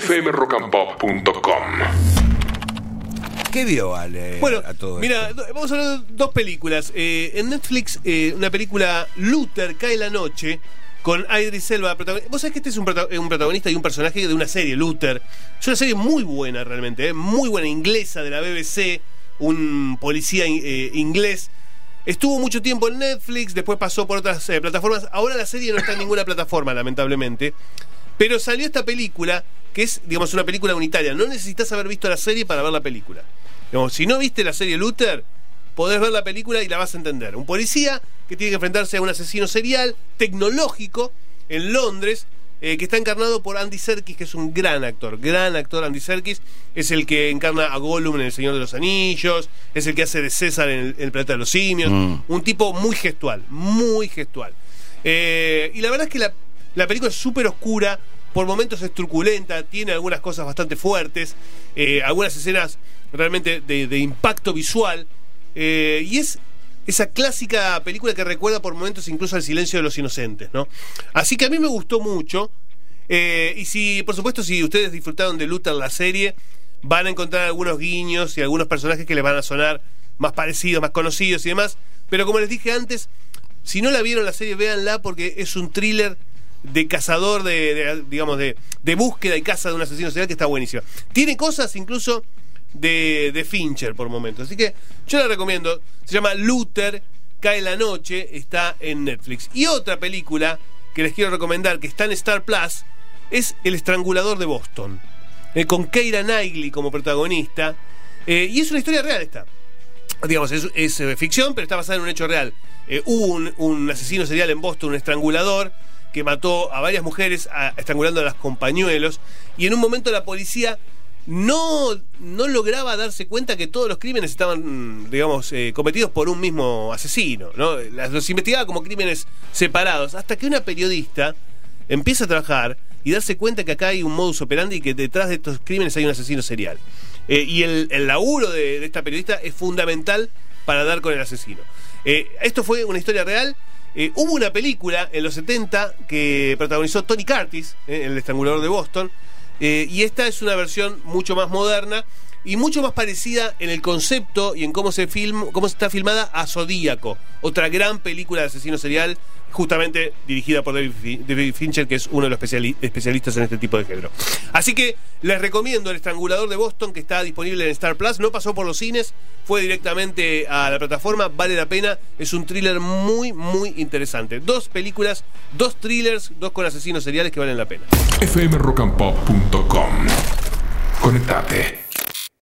fmrockandpop.com. ¿Qué vio, Ale? Bueno, a todo mira, esto? vamos a hablar de dos películas. Eh, en Netflix, eh, una película Luther cae la noche con Idris Elba. Vos sabés que este es un, prota- un protagonista y un personaje de una serie, Luther. Es una serie muy buena realmente, eh, muy buena, inglesa de la BBC, un policía eh, inglés. Estuvo mucho tiempo en Netflix, después pasó por otras eh, plataformas. Ahora la serie no está en ninguna plataforma, lamentablemente. Pero salió esta película, que es, digamos, una película unitaria. No necesitas haber visto la serie para ver la película. Digamos, si no viste la serie Luther, podés ver la película y la vas a entender. Un policía que tiene que enfrentarse a un asesino serial tecnológico en Londres, eh, que está encarnado por Andy Serkis, que es un gran actor, gran actor Andy Serkis, es el que encarna a Gollum en El Señor de los Anillos, es el que hace de César en El, en el Planeta de los Simios, Mm. un tipo muy gestual, muy gestual. Eh, y la verdad es que la, la película es súper oscura, por momentos es truculenta, tiene algunas cosas bastante fuertes, eh, algunas escenas realmente de, impacto visual, eh, y es esa clásica película que recuerda por momentos incluso al silencio de los inocentes, ¿no? Así que a mí me gustó mucho. eh, y si, por supuesto, si ustedes disfrutaron de Luther la serie, van a encontrar algunos guiños y algunos personajes que les van a sonar más parecidos, más conocidos y demás. Pero como les dije antes, si no la vieron la serie, véanla porque es un thriller de cazador, de, digamos, de, de búsqueda y caza de un asesino serial que está buenísima. Tiene cosas incluso de, de Fincher por momentos. Así que yo la recomiendo. Se llama Luther, cae la noche, está en Netflix. Y otra película que les quiero recomendar, que está en Star Plus, es El Estrangulador de Boston. eh, con Keira Knightley como protagonista. Eh, y es una historia real esta digamos, es, es, eh, ficción, pero está basada en un hecho real. Hubo un, un asesino serial en Boston, un estrangulador, que mató a varias mujeres a- estrangulándolas con pañuelos, y en un momento la policía no, no lograba darse cuenta que todos los crímenes estaban, mm, digamos, eh, cometidos por un mismo asesino, ¿no? Los investigaba como crímenes separados, hasta que una periodista empieza a trabajar y darse cuenta que acá hay un modus operandi y que detrás de estos crímenes hay un asesino serial. Eh, y el, laburo de, de esta periodista es fundamental para dar con el asesino. Eh, esto fue una historia real. Eh, hubo una película en los 70 que protagonizó Tony Curtis, eh, El estrangulador de Boston, eh, y esta es una versión mucho más moderna y mucho más parecida en el concepto y en cómo se film, cómo está filmada a Zodíaco, otra gran película de asesino serial, justamente dirigida por David, Fi- David Fincher, que es uno de los especiali- especialistas en este tipo de género. Así que les recomiendo El Estrangulador de Boston, que está disponible en Star Plus. No pasó por los cines, fue directamente a la plataforma, vale la pena. Es un thriller muy, muy interesante. Dos películas, dos thrillers, dos con asesinos seriales que valen la pena. fmrockandpop.com. Conectate.